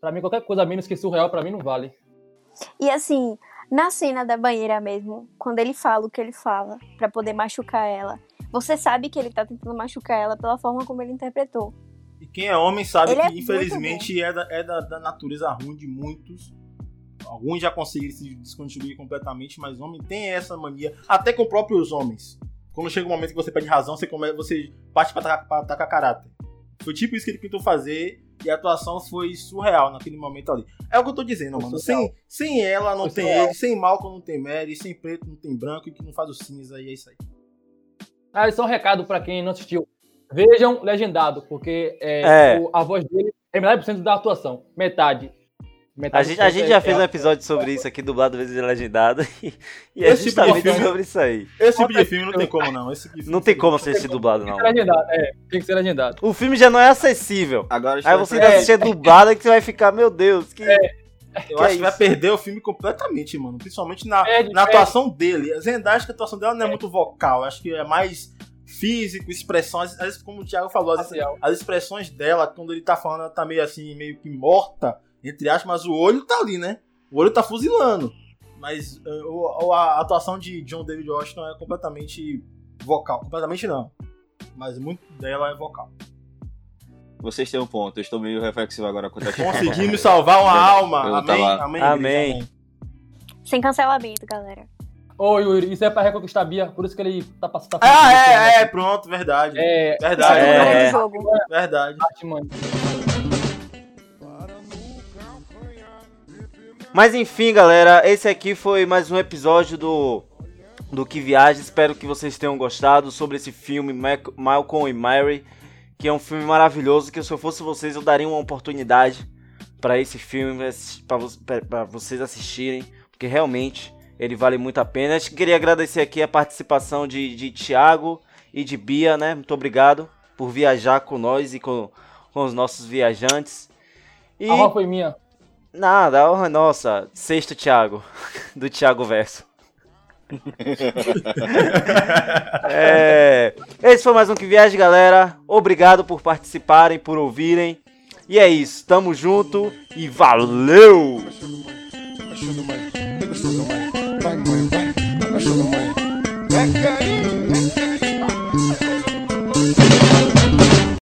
Pra mim, qualquer coisa menos que surreal, pra mim não vale. E assim, na cena da banheira mesmo, quando ele fala o que ele fala pra poder machucar ela, você sabe que ele tá tentando machucar ela pela forma como ele interpretou. E quem é homem sabe Ele é que, muito infelizmente, é, da, é da, da natureza ruim de muitos. Alguns já conseguiram se desconstruir completamente, mas homem tem essa mania, até com próprios homens. Quando chega um momento que você pede razão, você, come, você parte pra atacar, pra atacar caráter. Foi tipo isso que ele tentou fazer e a atuação foi surreal naquele momento ali. É o que eu tô dizendo, mano. Sem, sem ela não Foi tem surreal. ele, sem Malcolm não tem Mary, sem preto não tem branco e que não faz o cinza e é isso aí. Ah, isso é um recado pra quem não assistiu. Vejam legendado, porque é, É. o- a voz dele é metade por cento da atuação. Metade. A gente, a gente é- já fez é um a- episódio sobre isso aqui, dublado vezes legendado. E, e é tipo justamente filme- sobre isso aí. Esse tipo de filme não tem como não. Esse tipo Não tem como assistir dublado, não. Tem que ser legendado, é, tem que ser legendado. O filme já não é acessível. Agora Aí você vai ainda assistir dublado que você vai ficar, meu Deus, que. Eu Que acho é que vai perder o filme completamente, mano. Principalmente na, Perde, na perde. atuação dele. A Zendaya, acho que a atuação dela não é muito vocal. Acho que é mais físico, expressões. Às vezes, como o Thiago falou, Facial. as expressões dela, quando ele tá falando, ela tá meio assim, meio que morta, entre aspas, mas o olho tá ali, né? O olho tá fuzilando. Mas o- a atuação de John David Washington é completamente vocal. Completamente não. Mas muito dela é vocal. Vocês têm um ponto, eu estou meio reflexivo agora quanto a Conseguimos salvar uma alma. Amém, amém, Amém. igreja, Sem cancelamento, galera. Ô, Yuri, isso é pra reconquistar a Bia, por isso que ele tá passando. Tá Ah, é, isso, é, pronto, verdade. né? É, Verdade, é, É. jogo. verdade. Batman. Mas enfim, galera, esse aqui foi mais um episódio do do Que Viaja. Espero que vocês tenham gostado sobre esse filme Mac Malcolm e Mary, que é um filme maravilhoso que se eu fosse vocês eu daria uma oportunidade para esse filme para vocês assistirem, porque realmente ele vale muito a pena. Acho que queria agradecer aqui a participação de, de Thiago e de Bia, né? Muito obrigado por viajar com nós e com, com os nossos viajantes. E... A roupa foi minha. Nada, oh, nossa, sexto Thiago, do Thiago Verso. é, esse foi mais um Que Viagem, galera. Obrigado por participarem, por ouvirem. E é isso, tamo junto e valeu! É